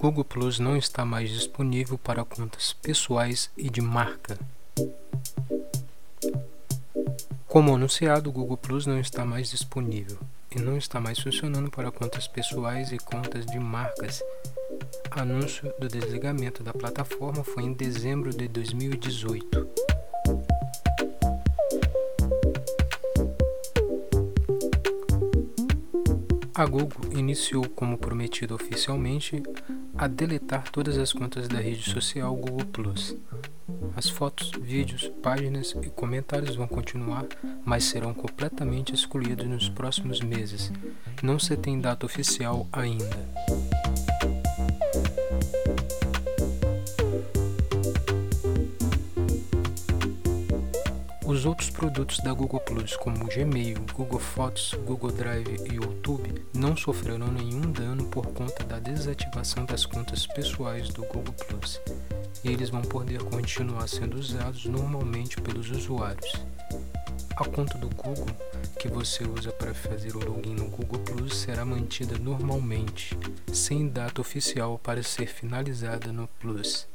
Google Plus não está mais disponível para contas pessoais e de marca. Como anunciado, o Google Plus não está mais disponível e não está mais funcionando para contas pessoais e contas de marcas. Anúncio do desligamento da plataforma foi em dezembro de 2018. A Google iniciou, como prometido oficialmente, a deletar todas as contas da rede social Google. As fotos, vídeos, páginas e comentários vão continuar, mas serão completamente excluídos nos próximos meses. Não se tem data oficial ainda. Os outros produtos da Google Plus, como Gmail, Google Fotos, Google Drive e YouTube, não sofrerão nenhum dano por conta da desativação das contas pessoais do Google Plus. E eles vão poder continuar sendo usados normalmente pelos usuários. A conta do Google que você usa para fazer o login no Google Plus será mantida normalmente, sem data oficial para ser finalizada no Plus.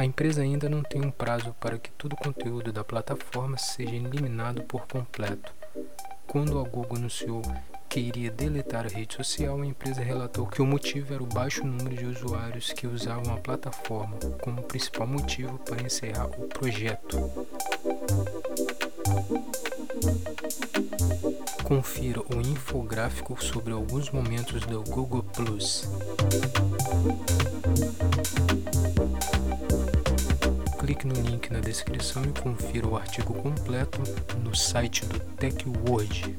A empresa ainda não tem um prazo para que todo o conteúdo da plataforma seja eliminado por completo. Quando a Google anunciou que iria deletar a rede social, a empresa relatou que o motivo era o baixo número de usuários que usavam a plataforma como principal motivo para encerrar o projeto. Confira o infográfico sobre alguns momentos do Google Plus. Clique no link na descrição e confira o artigo completo no site do TechWord.